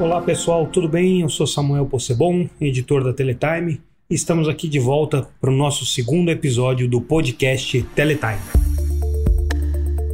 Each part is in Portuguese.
Olá pessoal, tudo bem? Eu sou Samuel Possebon, editor da Teletime, e estamos aqui de volta para o nosso segundo episódio do podcast Teletime.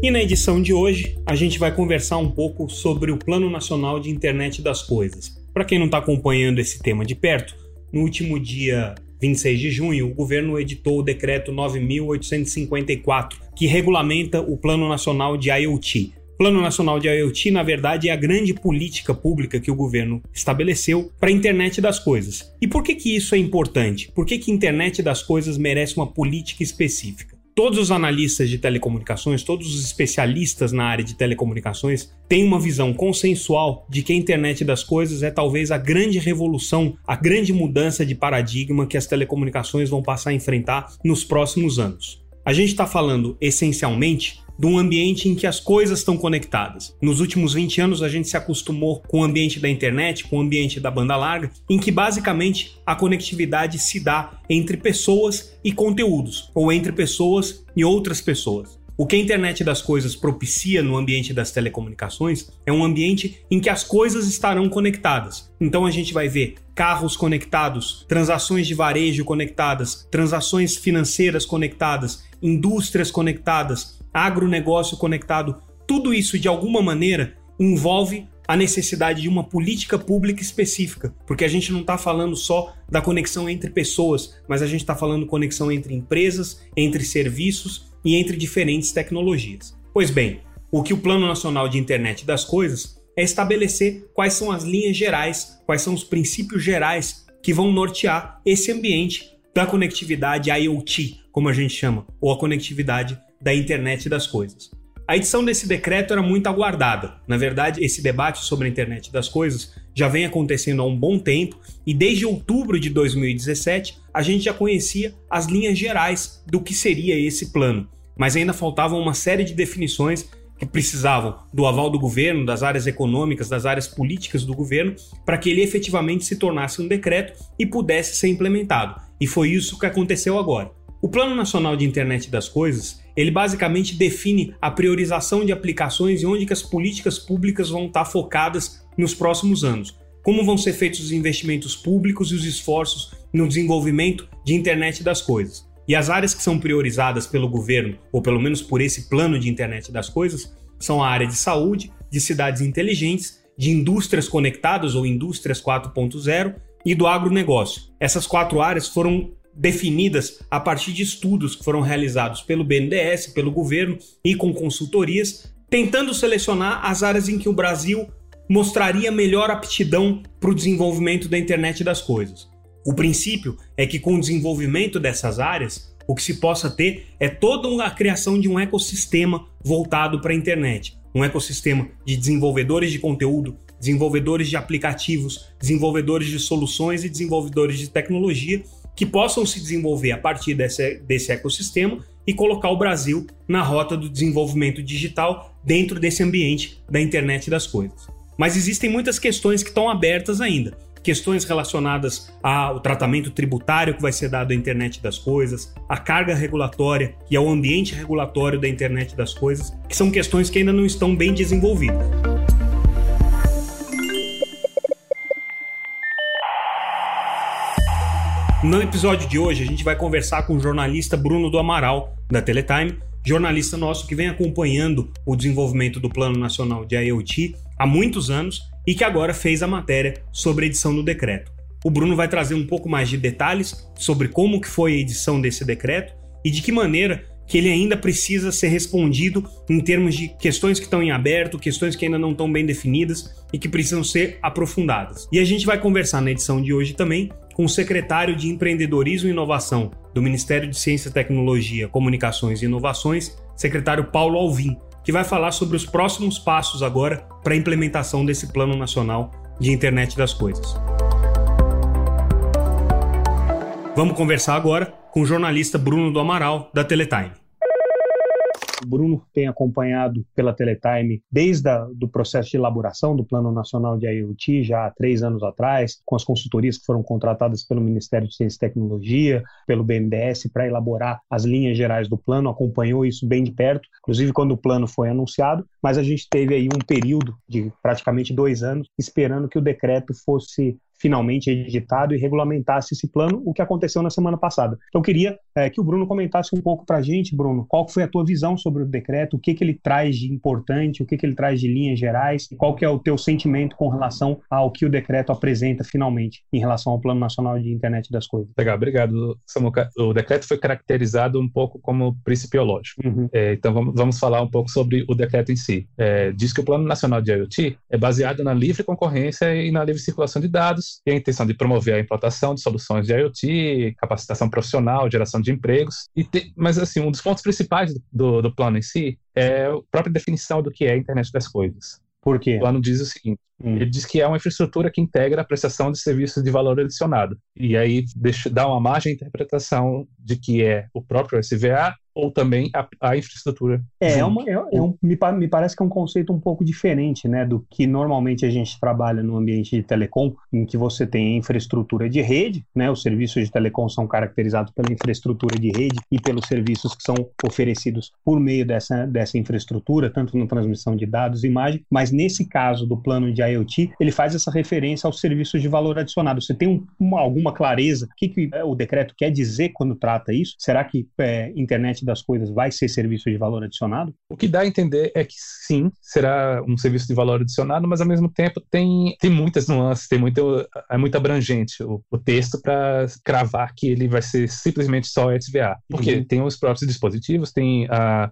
E na edição de hoje, a gente vai conversar um pouco sobre o Plano Nacional de Internet das Coisas. Para quem não está acompanhando esse tema de perto, no último dia 26 de junho, o governo editou o decreto 9854, que regulamenta o Plano Nacional de IoT. O Plano Nacional de IoT, na verdade, é a grande política pública que o governo estabeleceu para a internet das coisas. E por que, que isso é importante? Por que, que a internet das coisas merece uma política específica? Todos os analistas de telecomunicações, todos os especialistas na área de telecomunicações têm uma visão consensual de que a internet das coisas é talvez a grande revolução, a grande mudança de paradigma que as telecomunicações vão passar a enfrentar nos próximos anos. A gente está falando essencialmente de um ambiente em que as coisas estão conectadas. Nos últimos 20 anos a gente se acostumou com o ambiente da internet, com o ambiente da banda larga, em que basicamente a conectividade se dá entre pessoas e conteúdos, ou entre pessoas e outras pessoas. O que a internet das coisas propicia no ambiente das telecomunicações é um ambiente em que as coisas estarão conectadas. Então a gente vai ver carros conectados, transações de varejo conectadas, transações financeiras conectadas, indústrias conectadas, agronegócio conectado, tudo isso de alguma maneira envolve a necessidade de uma política pública específica, porque a gente não está falando só da conexão entre pessoas, mas a gente está falando conexão entre empresas, entre serviços e entre diferentes tecnologias. Pois bem, o que o Plano Nacional de Internet das Coisas é estabelecer quais são as linhas gerais, quais são os princípios gerais que vão nortear esse ambiente da conectividade IoT, como a gente chama, ou a conectividade da internet das coisas. A edição desse decreto era muito aguardada. Na verdade, esse debate sobre a internet das coisas já vem acontecendo há um bom tempo e desde outubro de 2017 a gente já conhecia as linhas gerais do que seria esse plano, mas ainda faltavam uma série de definições que precisavam do aval do governo, das áreas econômicas, das áreas políticas do governo, para que ele efetivamente se tornasse um decreto e pudesse ser implementado. E foi isso que aconteceu agora. O Plano Nacional de Internet das Coisas, ele basicamente define a priorização de aplicações e onde que as políticas públicas vão estar focadas nos próximos anos. Como vão ser feitos os investimentos públicos e os esforços no desenvolvimento de internet das coisas. E as áreas que são priorizadas pelo governo, ou pelo menos por esse plano de internet das coisas, são a área de saúde, de cidades inteligentes, de indústrias conectadas ou indústrias 4.0 e do agronegócio. Essas quatro áreas foram definidas a partir de estudos que foram realizados pelo BNDES, pelo governo e com consultorias, tentando selecionar as áreas em que o Brasil mostraria melhor aptidão para o desenvolvimento da internet das coisas. O princípio é que com o desenvolvimento dessas áreas, o que se possa ter é toda a criação de um ecossistema voltado para a internet, um ecossistema de desenvolvedores de conteúdo, desenvolvedores de aplicativos, desenvolvedores de soluções e desenvolvedores de tecnologia que possam se desenvolver a partir desse, desse ecossistema e colocar o Brasil na rota do desenvolvimento digital dentro desse ambiente da internet das coisas. Mas existem muitas questões que estão abertas ainda. Questões relacionadas ao tratamento tributário que vai ser dado à internet das coisas, a carga regulatória e ao ambiente regulatório da internet das coisas, que são questões que ainda não estão bem desenvolvidas. No episódio de hoje, a gente vai conversar com o jornalista Bruno do Amaral, da Teletime, jornalista nosso que vem acompanhando o desenvolvimento do Plano Nacional de IoT há muitos anos e que agora fez a matéria sobre a edição do decreto. O Bruno vai trazer um pouco mais de detalhes sobre como que foi a edição desse decreto e de que maneira que ele ainda precisa ser respondido em termos de questões que estão em aberto, questões que ainda não estão bem definidas e que precisam ser aprofundadas. E a gente vai conversar na edição de hoje também com o secretário de Empreendedorismo e Inovação do Ministério de Ciência, Tecnologia, Comunicações e Inovações, secretário Paulo Alvim, que vai falar sobre os próximos passos agora para a implementação desse Plano Nacional de Internet das Coisas. Vamos conversar agora com o jornalista Bruno do Amaral, da Teletime. O Bruno tem acompanhado pela Teletime desde o processo de elaboração do Plano Nacional de IoT, já há três anos atrás, com as consultorias que foram contratadas pelo Ministério de Ciência e Tecnologia, pelo BNDES, para elaborar as linhas gerais do plano, acompanhou isso bem de perto, inclusive quando o plano foi anunciado, mas a gente teve aí um período de praticamente dois anos esperando que o decreto fosse finalmente editado e regulamentasse esse plano, o que aconteceu na semana passada. Então, eu queria é, que o Bruno comentasse um pouco para a gente, Bruno, qual foi a tua visão sobre o decreto, o que, que ele traz de importante, o que, que ele traz de linhas gerais, qual que é o teu sentimento com relação ao que o decreto apresenta finalmente em relação ao Plano Nacional de Internet das Coisas. Legal, obrigado, Samuca. O decreto foi caracterizado um pouco como principiológico. Uhum. É, então, vamos, vamos falar um pouco sobre o decreto em si. É, diz que o Plano Nacional de IoT é baseado na livre concorrência e na livre circulação de dados, e a intenção de promover a implantação de soluções de IoT, capacitação profissional, geração de empregos. E te, mas, assim, um dos pontos principais do, do plano em si é a própria definição do que é a internet das coisas. Por quê? O plano diz o seguinte: hum. ele diz que é uma infraestrutura que integra a prestação de serviços de valor adicionado. E aí deixa, dá uma margem de interpretação de que é o próprio SVA ou também a, a infraestrutura. É, é, uma, é, é um, me, me, parece que é um conceito um pouco diferente né, do que normalmente a gente trabalha no ambiente de telecom, em que você tem infraestrutura de rede, né, os serviços de telecom são caracterizados pela infraestrutura de rede e pelos serviços que são oferecidos por meio dessa, dessa infraestrutura, tanto na transmissão de dados e imagem, mas nesse caso do plano de IoT, ele faz essa referência aos serviços de valor adicionado. Você tem um, uma, alguma clareza? O que, que é, o decreto quer dizer quando trata isso? Será que é, internet das coisas vai ser serviço de valor adicionado? O que dá a entender é que sim, será um serviço de valor adicionado, mas ao mesmo tempo tem, tem muitas nuances, tem muito, é muito abrangente o, o texto para cravar que ele vai ser simplesmente só SVA. Porque uhum. tem os próprios dispositivos, tem a,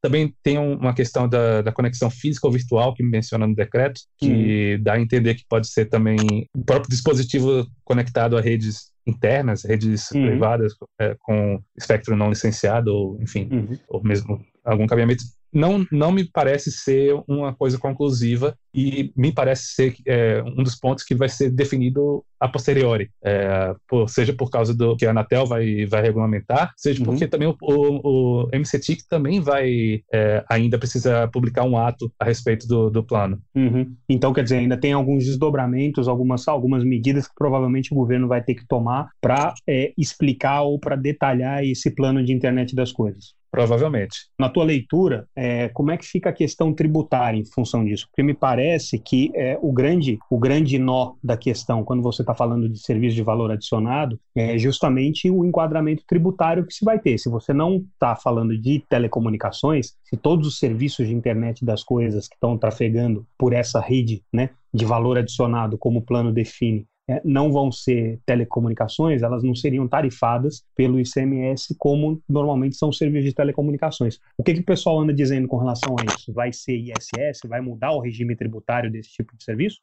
também tem uma questão da, da conexão física ou virtual que menciona no decreto, que uhum. Dá a entender que pode ser também o próprio dispositivo conectado a redes internas, redes uhum. privadas é, com espectro não licenciado, ou enfim, uhum. ou mesmo algum cabeamento não, não me parece ser uma coisa conclusiva e me parece ser é, um dos pontos que vai ser definido a posteriori, é, por, seja por causa do que a Anatel vai, vai regulamentar, seja uhum. porque também o, o, o MCTIC também vai é, ainda precisa publicar um ato a respeito do, do plano. Uhum. Então, quer dizer, ainda tem alguns desdobramentos, algumas, algumas medidas que provavelmente o governo vai ter que tomar para é, explicar ou para detalhar esse plano de internet das coisas. Provavelmente. Na tua leitura, é, como é que fica a questão tributária em função disso? Porque me parece que é, o, grande, o grande nó da questão, quando você está falando de serviço de valor adicionado, é justamente o enquadramento tributário que se vai ter. Se você não está falando de telecomunicações, se todos os serviços de internet das coisas que estão trafegando por essa rede né, de valor adicionado, como o plano define, não vão ser telecomunicações, elas não seriam tarifadas pelo ICMS como normalmente são serviços de telecomunicações. O que, que o pessoal anda dizendo com relação a isso? Vai ser ISS? Vai mudar o regime tributário desse tipo de serviço?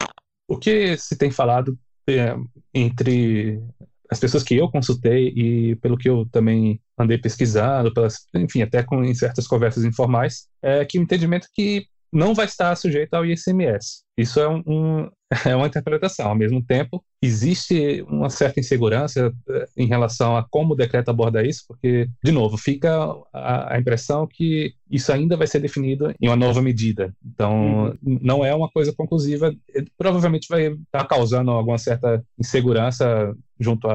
O que se tem falado é, entre as pessoas que eu consultei e pelo que eu também andei pesquisando, pelas, enfim, até com em certas conversas informais, é que o entendimento é que não vai estar sujeito ao ICMS. Isso é, um, é uma interpretação. Ao mesmo tempo, existe uma certa insegurança eh, em relação a como o decreto aborda isso, porque, de novo, fica a, a impressão que isso ainda vai ser definido em uma nova medida. Então, uhum. não é uma coisa conclusiva. Provavelmente vai estar causando alguma certa insegurança junto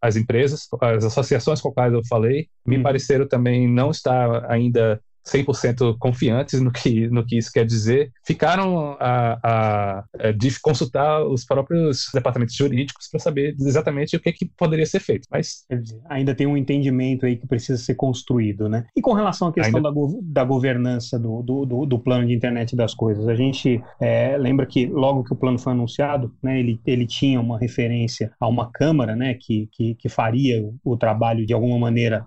às empresas, as associações com as quais eu falei, me uhum. pareceram também não estar ainda 100% confiantes no que, no que isso quer dizer, ficaram a, a, a de consultar os próprios departamentos jurídicos para saber exatamente o que, que poderia ser feito. Mas ainda tem um entendimento aí que precisa ser construído, né? E com relação à questão ainda... da, go da governança do, do, do, do, plano de internet das coisas, a gente é, lembra que logo que o plano foi anunciado, né, ele, ele tinha uma referência a uma câmara, né, que, que, que faria o, o trabalho de alguma maneira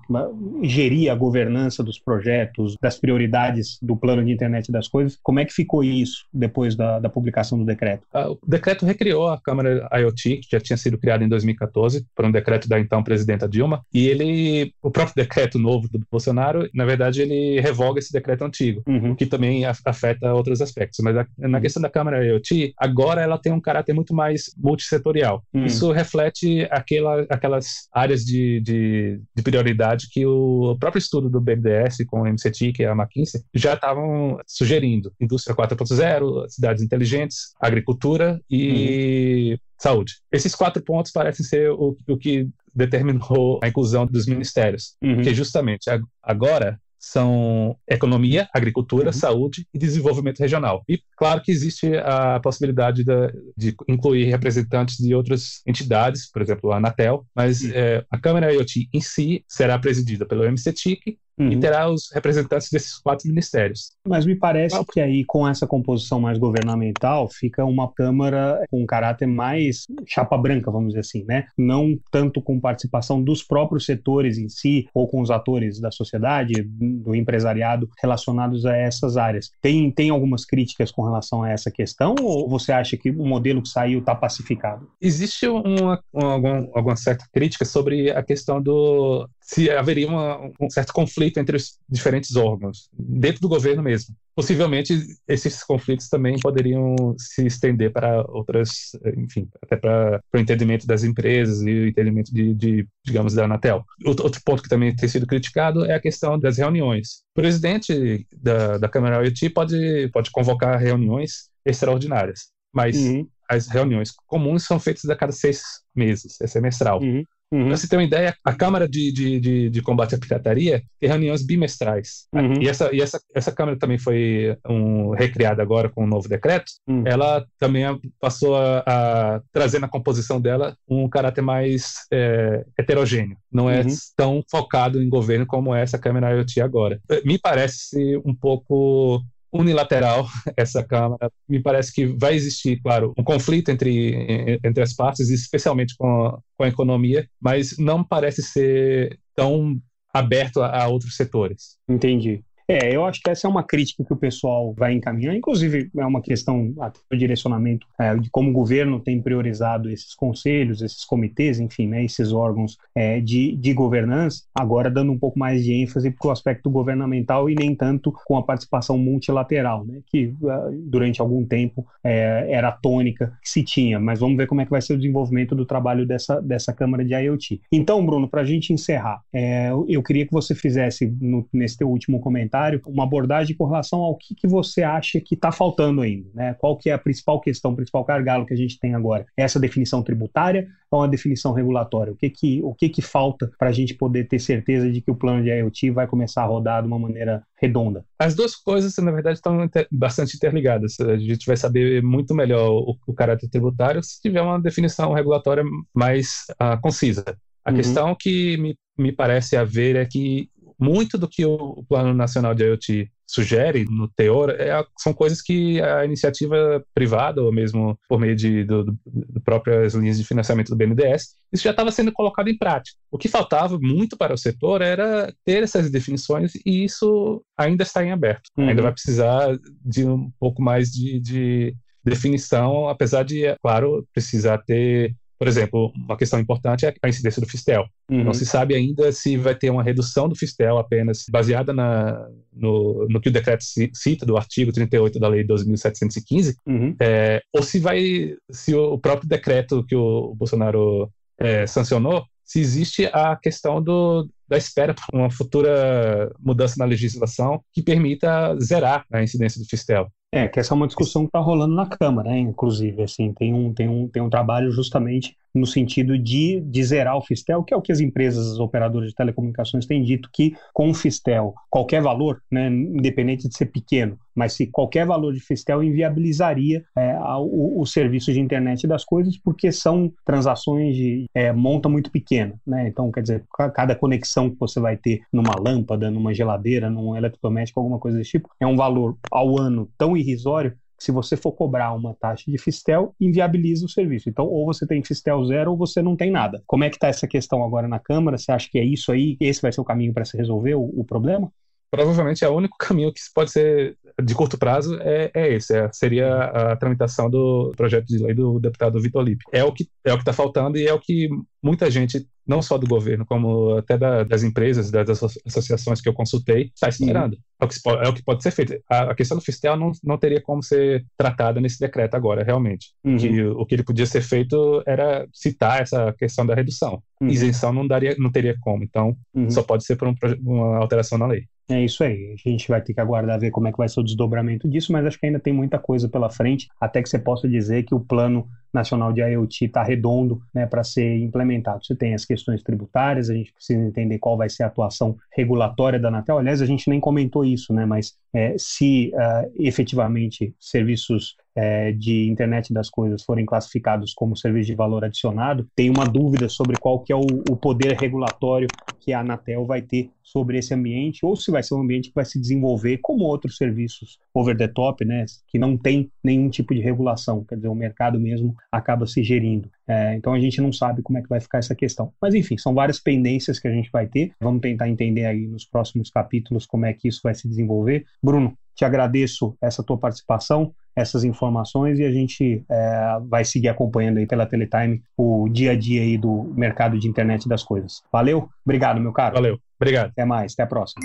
gerir a governança dos projetos, das prioridades do plano de internet das coisas. Como é que ficou isso depois da, da publicação do decreto? Ah, o decreto recriou a Câmara IoT, que já tinha sido criada em 2014, por um decreto da então presidenta Dilma, e ele, o próprio decreto novo do Bolsonaro, na verdade, ele revoga esse decreto antigo, uhum. que também afeta outros aspectos. Mas a, na uhum. questão da Câmara IoT, agora ela tem um caráter muito mais multissetorial. Uhum. Isso reflete aquela, aquelas áreas de, de, de prioridade que o próprio estudo do BNDES com o MCTIC que é a McKinsey, já estavam sugerindo indústria 4.0, cidades inteligentes, agricultura e uhum. saúde. Esses quatro pontos parecem ser o, o que determinou a inclusão dos ministérios, uhum. que justamente agora são economia, agricultura, uhum. saúde e desenvolvimento regional. E claro que existe a possibilidade de, de incluir representantes de outras entidades, por exemplo, a Anatel, mas uhum. é, a Câmara IoT em si será presidida pelo MCTIC uhum. e terá os representantes desses quatro ministérios. Mas me parece que aí, com essa composição mais governamental, fica uma Câmara com um caráter mais chapa branca, vamos dizer assim, né? Não tanto com participação dos próprios setores em si, ou com os atores da sociedade, do empresariado relacionados a essas áreas. Tem, tem algumas críticas com relação a essa questão, ou você acha que o modelo que saiu está pacificado? Existe uma, uma, alguma certa crítica sobre a questão do se haveria uma, um certo conflito entre os diferentes órgãos, dentro do governo mesmo. Possivelmente, esses conflitos também poderiam se estender para outras, enfim, até para o entendimento das empresas e o entendimento de, de, digamos, da Anatel. Outro ponto que também tem sido criticado é a questão das reuniões. O presidente da, da Câmara IoT pode, pode convocar reuniões extraordinárias, mas uhum. as reuniões comuns são feitas a cada seis meses, é semestral. Uhum. Uhum. Pra você ter uma ideia, a Câmara de, de, de, de Combate à Pirataria tem reuniões bimestrais. Uhum. E, essa, e essa, essa Câmara também foi um, recriada agora com um novo decreto. Uhum. Ela também passou a, a, trazer na composição dela um caráter mais é, heterogêneo. Não é uhum. tão focado em governo como é essa Câmara IoT agora. Me parece um pouco unilateral essa Câmara. Me parece que vai existir, claro, um conflito entre, entre as partes, especialmente com a, com a economia, mas não parece ser tão aberto a, a outros setores. Entendi. É, eu acho que essa é uma crítica que o pessoal vai encaminhar, inclusive é uma questão até do direcionamento é, de como o governo tem priorizado esses conselhos, esses comitês, enfim, né, esses órgãos é, de, de governança, agora dando um pouco mais de ênfase para o aspecto governamental e nem tanto com a participação multilateral, né, que uh, durante algum tempo é, era a tônica que se tinha, mas vamos ver como é que vai ser o desenvolvimento do trabalho dessa, dessa Câmara de IoT. Então, Bruno, para a gente encerrar, é, eu queria que você fizesse no, nesse teu último comentário uma abordagem com relação ao que, que você acha que está faltando ainda, né? Qual que é a principal questão, o principal gargalo que a gente tem agora? Essa definição tributária ou a definição regulatória? O que que, o que, que falta para a gente poder ter certeza de que o plano de IoT vai começar a rodar de uma maneira redonda? As duas coisas, na verdade, estão inter bastante interligadas. A gente vai saber muito melhor o, o caráter tributário se tiver uma definição regulatória mais uh, concisa. A uhum. questão que me, me parece haver é que muito do que o Plano Nacional de IoT sugere no teor é, são coisas que a iniciativa privada, ou mesmo por meio de do, do, próprias linhas de financiamento do BNDES, isso já estava sendo colocado em prática. O que faltava muito para o setor era ter essas definições e isso ainda está em aberto. Uhum. Ainda vai precisar de um pouco mais de, de definição, apesar de, é claro, precisar ter por exemplo, uma questão importante é a incidência do Fistel. Uhum. Não se sabe ainda se vai ter uma redução do Fistel apenas baseada na, no, no que o decreto cita do artigo 38 da Lei 2.715, uhum. é, ou se vai, se o próprio decreto que o Bolsonaro é, sancionou, se existe a questão do, da espera por uma futura mudança na legislação que permita zerar a incidência do Fistel. É, que essa é uma discussão que está rolando na Câmara, né, inclusive, assim, tem um, tem, um, tem um trabalho justamente no sentido de, de zerar o Fistel, que é o que as empresas, as operadoras de telecomunicações têm dito, que com o Fistel, qualquer valor, né, independente de ser pequeno, mas se qualquer valor de Fistel inviabilizaria é, o, o, serviço de internet das coisas, porque são transações de é, monta muito pequena, né? Então, quer dizer, cada conexão que você vai ter numa lâmpada, numa geladeira, num eletrodoméstico, alguma coisa desse tipo, é um valor ao ano tão irrisório se você for cobrar uma taxa de Fistel, inviabiliza o serviço. Então, ou você tem Fistel zero ou você não tem nada. Como é que está essa questão agora na Câmara? Você acha que é isso aí? Esse vai ser o caminho para se resolver o, o problema? provavelmente é o único caminho que pode ser de curto prazo é, é esse, é, seria a tramitação do projeto de lei do deputado Vitor Lipe. É o que é o que está faltando e é o que muita gente, não só do governo, como até da, das empresas, das associações que eu consultei, está esperando. É o, que, é o que pode ser feito. A, a questão do fiscal não, não teria como ser tratada nesse decreto agora, realmente. Uhum. Que, o que ele podia ser feito era citar essa questão da redução. Uhum. Isenção não daria, não teria como. Então, uhum. só pode ser por um, uma alteração na lei. É isso aí. A gente vai ter que aguardar ver como é que vai ser o desdobramento disso, mas acho que ainda tem muita coisa pela frente, até que você possa dizer que o plano nacional de IoT está redondo né, para ser implementado. Você tem as questões tributárias, a gente precisa entender qual vai ser a atuação regulatória da Anatel. Aliás, a gente nem comentou isso, né, mas é, se uh, efetivamente serviços é, de internet das coisas forem classificados como serviço de valor adicionado, tem uma dúvida sobre qual que é o, o, poder regulatório que a Anatel vai ter sobre esse ambiente, ou se vai ser um ambiente que vai se desenvolver como outros serviços over the top, né, que não tem nenhum tipo de regulação, quer dizer, o mercado mesmo acaba se gerindo. É, então a gente não sabe como é que vai ficar essa questão. Mas enfim, são várias pendências que a gente vai ter. Vamos tentar entender aí nos próximos capítulos como é que isso vai se desenvolver. Bruno, te agradeço essa tua participação, essas informações e a gente é, vai seguir acompanhando aí pela Teletime o dia a dia aí do mercado de internet das coisas. Valeu, obrigado, meu caro. Valeu, obrigado. Até mais, até a próxima.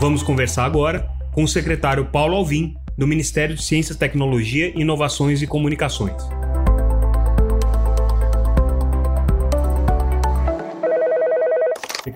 Vamos conversar agora com o secretário Paulo Alvim, do Ministério de Ciência, Tecnologia, Inovações e Comunicações.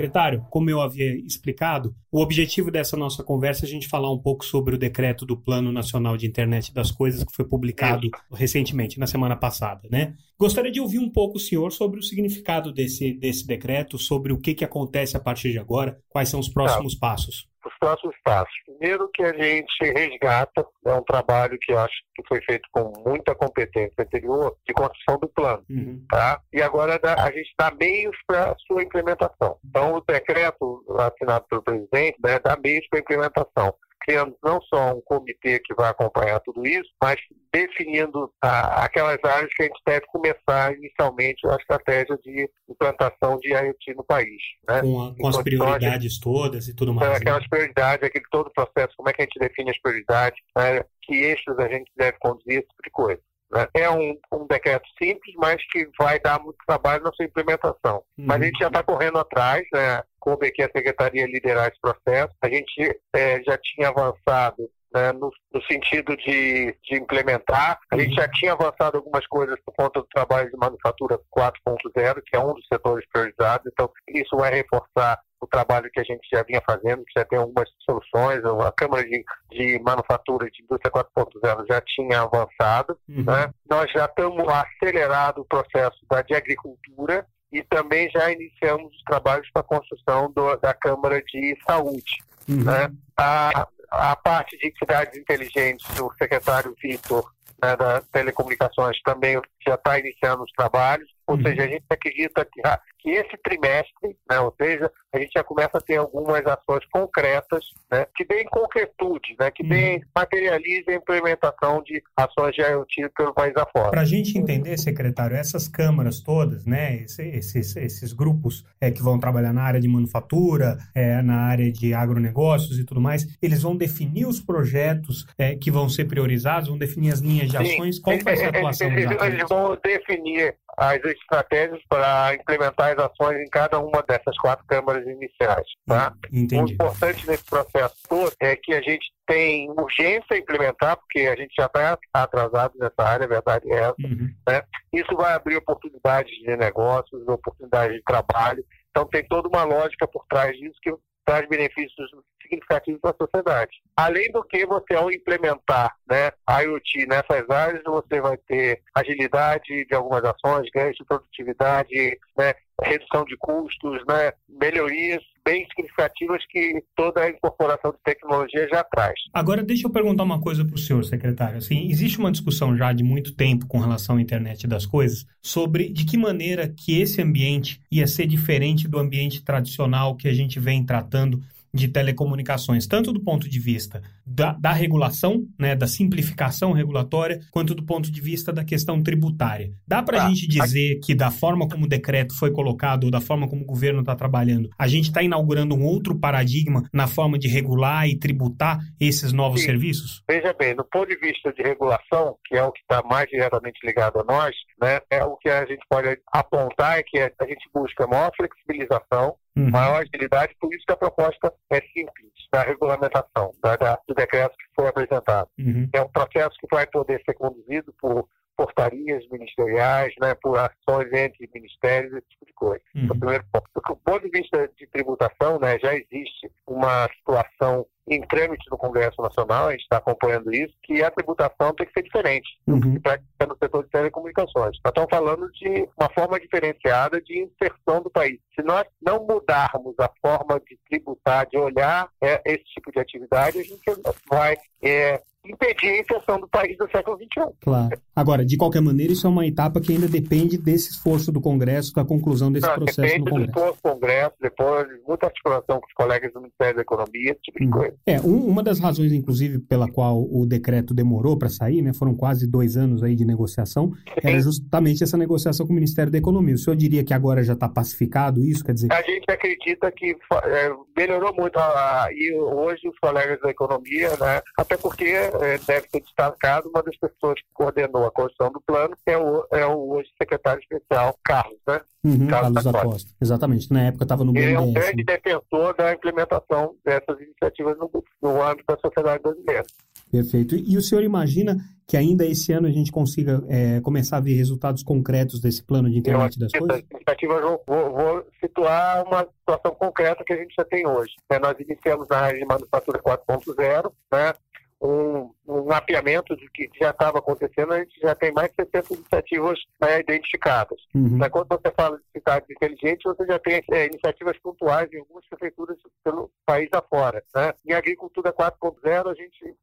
Secretário, como eu havia explicado, o objetivo dessa nossa conversa é a gente falar um pouco sobre o decreto do Plano Nacional de Internet das Coisas que foi publicado recentemente, na semana passada, né? Gostaria de ouvir um pouco o senhor sobre o significado desse, desse decreto, sobre o que, que acontece a partir de agora, quais são os próximos tá. passos os próximos passos. Primeiro que a gente resgata, é um trabalho que eu acho que foi feito com muita competência anterior de construção do plano, uhum. tá? E agora a gente dá meios para sua implementação. Então o decreto assinado pelo presidente né, dá meios para implementação criando não só um comitê que vai acompanhar tudo isso, mas definindo a, aquelas áreas que a gente deve começar inicialmente a estratégia de implantação de IoT no país. Né? Com, a, com as prioridades todas e tudo mais. É, aquelas né? prioridades, aquele todo o processo, como é que a gente define as prioridades, né? que eixos a gente deve conduzir, esse tipo de coisa. Né? É um, um, decreto simples, mas que vai dar muito trabalho na sua implementação. Uhum. Mas a gente já está correndo atrás, né? Coube aqui a Secretaria liderar esse processo. A gente é, já tinha avançado né, no, no, sentido de, de, implementar. A gente já tinha avançado algumas coisas por conta do trabalho de manufatura 4.0, que é um dos setores priorizados, então isso vai reforçar o trabalho que a gente já vinha fazendo, que já tem algumas soluções, a Câmara de, de Manufatura de Indústria 4.0 já tinha avançado, uhum. né? nós já estamos acelerado o processo da, de agricultura, e também já iniciamos os trabalhos para a construção do, da Câmara de Saúde. Uhum. Né? A, a parte de cidades inteligentes, o secretário Vitor né, das Telecomunicações também já está iniciando os trabalhos. Ou uhum. seja, a gente acredita que, que esse trimestre, né, ou seja, a gente já começa a ter algumas ações concretas né, que deem concretude, né, que deem, uhum. materializem a implementação de ações de IoT pelo país afora. Para a gente entender, secretário, essas câmaras todas, né, esses, esses grupos é, que vão trabalhar na área de manufatura, é, na área de agronegócios e tudo mais, eles vão definir os projetos é, que vão ser priorizados, vão definir as linhas de ações, Sim. qual vai ser a atuação eles, eles vão definir as estratégias para implementar as ações em cada uma dessas quatro câmaras iniciais. Tá? Entendi. O importante nesse processo todo é que a gente tem urgência em implementar, porque a gente já está atrasado nessa área, a verdade é essa. Uhum. Né? Isso vai abrir oportunidades de negócios, oportunidades de trabalho. Então tem toda uma lógica por trás disso que traz benefícios significativos para a sociedade. Além do que, você ao implementar né, IoT nessas áreas, você vai ter agilidade de algumas ações, ganhos de produtividade, né, redução de custos, né, melhorias bem significativas que toda a incorporação de tecnologia já traz. Agora, deixa eu perguntar uma coisa para o senhor, secretário. Assim, existe uma discussão já de muito tempo com relação à internet das coisas sobre de que maneira que esse ambiente ia ser diferente do ambiente tradicional que a gente vem tratando de telecomunicações, tanto do ponto de vista da, da, regulação, né, da simplificação regulatória, quanto do ponto de vista da questão tributária. Dá para a tá. gente dizer que, da forma como o decreto foi colocado, ou da forma como o governo está trabalhando, a gente está inaugurando um outro paradigma na forma de regular e tributar esses novos Sim. serviços? Veja bem, do ponto de vista de regulação, que é o que está mais diretamente ligado a nós, né, é o que a gente pode apontar é que a gente busca maior flexibilização, uhum. maior agilidade, por isso que a proposta é simples da regulamentação, da, da, do decreto que foi apresentado. Uhum. É um processo que vai poder ser conduzido por portarias ministeriais, né, por ações entre ministérios, esse tipo de coisa. Uhum. O primeiro ponto. Do ponto de vista de tributação, né, já existe uma situação em trâmite no Congresso Nacional, a gente está acompanhando isso, que a tributação tem que ser diferente uhum. no setor de telecomunicações. Nós estamos falando de uma forma diferenciada de inserção do país. Se nós não mudarmos a forma de tributar, de olhar é, esse tipo de atividade, a gente vai é, impedir a inserção do país do século XXI. Claro. Agora, de qualquer maneira, isso é uma etapa que ainda depende desse esforço do Congresso, da conclusão desse Não, processo no Congresso. Depende do esforço do Congresso, depois de muita articulação com os colegas do Ministério da Economia, esse tipo de hum. coisa. É, um, uma das razões, inclusive, pela qual o decreto demorou para sair, né, foram quase dois anos aí de negociação, era justamente essa negociação com o Ministério da Economia. O senhor diria que agora já está pacificado isso? Quer dizer... A gente acredita que é, melhorou muito a, e hoje os colegas da Economia, né, até porque é, deve ser destacado uma das pessoas que coordenou a construção do plano, é o, é o hoje secretário especial Carlos, né? Uhum, Carlos, Carlos Acosta. Exatamente. Na época estava no BNDES. Ele é um grande defensor da implementação dessas iniciativas no, no âmbito da sociedade brasileira. Perfeito. E o senhor imagina que ainda esse ano a gente consiga é, começar a ver resultados concretos desse plano de internet das coisas? Iniciativas, vou, vou, situar uma situação concreta que a gente já tem hoje. É, nós iniciamos na área de manufatura 4.0, né? Um, um mapeamento de que já estava acontecendo, a gente já tem mais de 70 iniciativas né, identificadas. Uhum. Né, quando você fala de cidades inteligentes, você já tem é, iniciativas pontuais em algumas prefeituras pelo país afora. Né? Em agricultura 4.0, a gente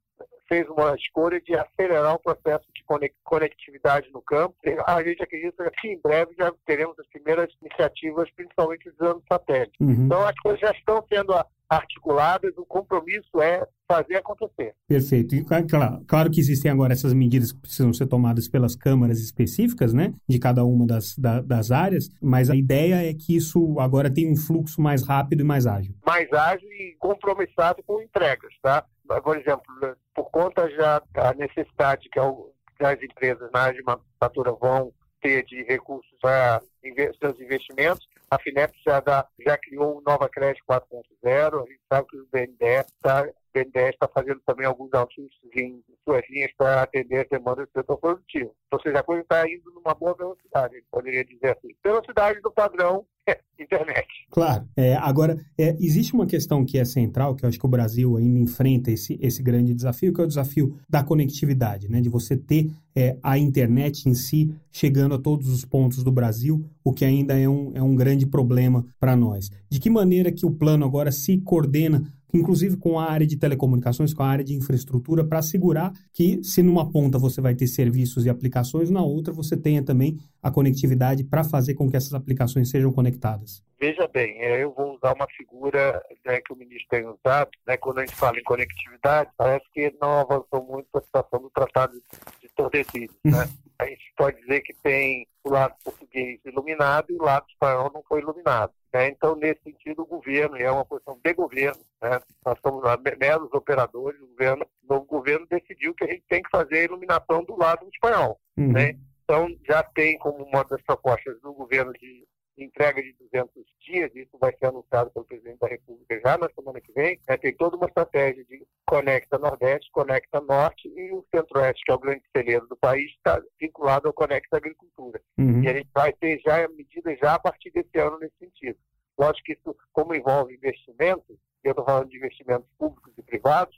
fez uma escolha de acelerar o processo de conectividade no campo. A gente acredita que em breve já teremos as primeiras iniciativas, principalmente usando satélite. Uhum. Então, as coisas já estão sendo articuladas, o compromisso é fazer acontecer. Perfeito. E claro, claro, que existem agora essas medidas que precisam ser tomadas pelas câmaras específicas, né, de cada uma das, da, das áreas, mas a ideia é que isso agora tem um fluxo mais rápido e mais ágil. Mais ágil e compromissado com entregas, tá? Por exemplo, por conta já da necessidade que as empresas na área de manufatura vão ter de recursos para seus investimentos, a FINEP já, dá, já criou o Nova Crédito 4.0, a gente sabe que o BNDES está está fazendo também alguns ajustes em suas linhas para atender as demandas do setor produtivo. Ou seja, a coisa está indo numa boa velocidade, poderia dizer assim. Velocidade do padrão internet. Claro. É, agora, é, existe uma questão que é central, que eu acho que o Brasil ainda enfrenta esse, esse grande desafio, que é o desafio da conectividade, né? de você ter é, a internet em si chegando a todos os pontos do Brasil, o que ainda é um, é um grande problema para nós. De que maneira que o plano agora se coordena inclusive com a área de telecomunicações, com a área de infraestrutura, para assegurar que, se numa ponta você vai ter serviços e aplicações, na outra você tenha também a conectividade para fazer com que essas aplicações sejam conectadas. Veja bem, é, eu vou usar uma figura né, que o ministro tem usado, né, quando a gente fala em conectividade, parece que não avançou muito a situação do Tratado de Tordesilhas. Né? a gente pode dizer que tem o lado português iluminado e o lado espanhol não foi iluminado. Né? Então, nesse sentido, o governo, e é uma posição de governo, né? nós somos meros operadores, o governo, o governo decidiu que a gente tem que fazer a iluminação do lado espanhol. Uhum. Né? Então, já tem como uma das propostas do governo de entrega de 200 dias, isso vai ser anunciado pelo presidente da República já na semana que vem, né, tem toda uma estratégia de conecta Nordeste, conecta Norte e o Centro-Oeste, que é o grande celeiro do país, está vinculado ao conecta Agricultura. Uhum. E a gente vai ter já medidas já a partir desse ano nesse sentido. Lógico que isso, como envolve investimentos, eu estou falando de investimentos públicos e privados,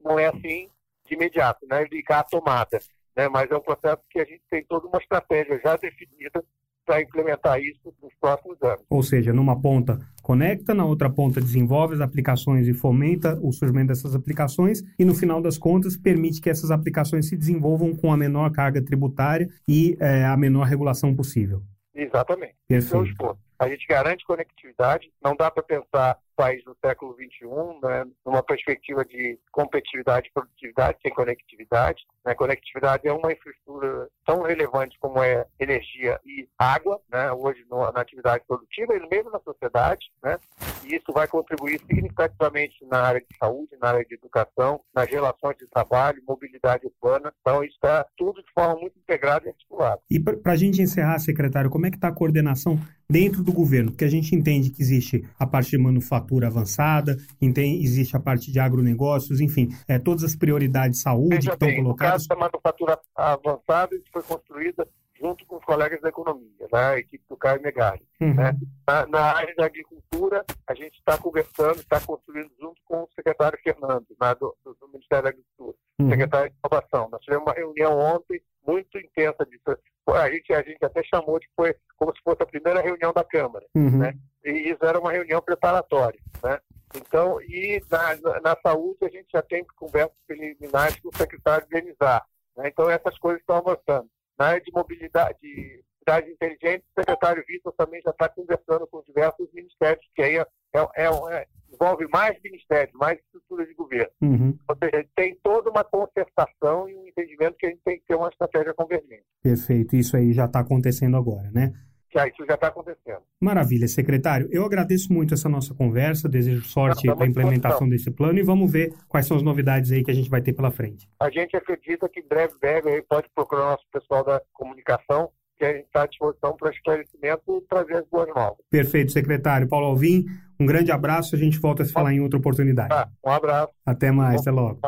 não é assim de imediato, não é ligar a tomada, né? mas é um processo que a gente tem toda uma estratégia já definida para implementar isso nos próximos anos. Ou seja, numa ponta conecta, na outra ponta desenvolve as aplicações e fomenta o surgimento dessas aplicações e no final das contas permite que essas aplicações se desenvolvam com a menor carga tributária e é, a menor regulação possível. Exatamente. Perfeito. A gente garante conectividade, não dá para pensar país do século XXI, né, numa perspectiva de competitividade produtividade sem conectividade. Né? Conectividade é uma infraestrutura tão relevante como é energia e água, né? hoje no, na atividade produtiva e mesmo na sociedade, né? e isso vai contribuir significativamente na área de saúde, na área de educação, nas relações de trabalho, mobilidade urbana. Então, isso está tudo de forma muito integrada e articulada. E para a gente encerrar, secretário, como é que está a coordenação dentro do governo? Porque a gente entende que existe a parte de manufatura avançada, entende, existe a parte de agronegócios, enfim, é, todas as prioridades de saúde Veja que estão bem, colocadas. No caso da manufatura avançada, foi construída junto com os colegas da economia, né, a equipe do Caio Megali. Uhum. Né? Na, na, área da agricultura, a gente está conversando, está construindo junto com o secretário Fernando, né, do, do, Ministério da Agricultura, uhum. secretário de Inovação. Nós tivemos uma reunião ontem muito intensa disso. A gente, a gente até chamou de foi como se fosse a primeira reunião da Câmara, uhum. né? E isso era uma reunião preparatória, né? Então, e na, na, saúde a gente já tem conversas preliminares com o secretário Denizar. Né? Então, essas coisas estão avançando. Área de mobilidade, de cidade inteligente, o secretário Vitor também já está conversando com diversos ministérios, que aí é, é, é, envolve mais ministérios, mais estruturas de governo. Uhum. Ou seja, tem toda uma concertação e um entendimento que a gente tem que ter uma estratégia convergente. Perfeito, isso aí já está acontecendo agora, né? Já, isso já está acontecendo. Maravilha, secretário. Eu agradeço muito essa nossa conversa, desejo sorte para a implementação desse plano e vamos ver quais são as novidades aí que a gente vai ter pela frente. A gente acredita que em breve, breve, pode procurar o nosso pessoal da comunicação, que a gente está à disposição para esclarecimento e trazer as boas novas. Perfeito, secretário. Paulo Alvim, um grande abraço, a gente volta a se falar em outra oportunidade. Tá, um abraço. Até mais, até logo.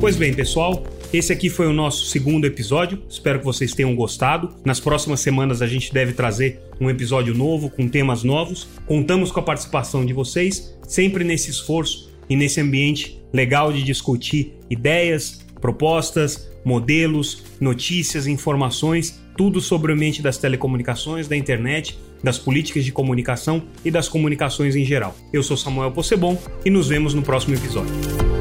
Pois bem, pessoal, esse aqui foi o nosso segundo episódio. Espero que vocês tenham gostado. Nas próximas semanas a gente deve trazer um episódio novo com temas novos. Contamos com a participação de vocês, sempre nesse esforço e nesse ambiente legal de discutir ideias, propostas, modelos, notícias, informações, tudo sobre o ambiente das telecomunicações, da internet, das políticas de comunicação e das comunicações em geral. Eu sou Samuel Possebon e nos vemos no próximo episódio.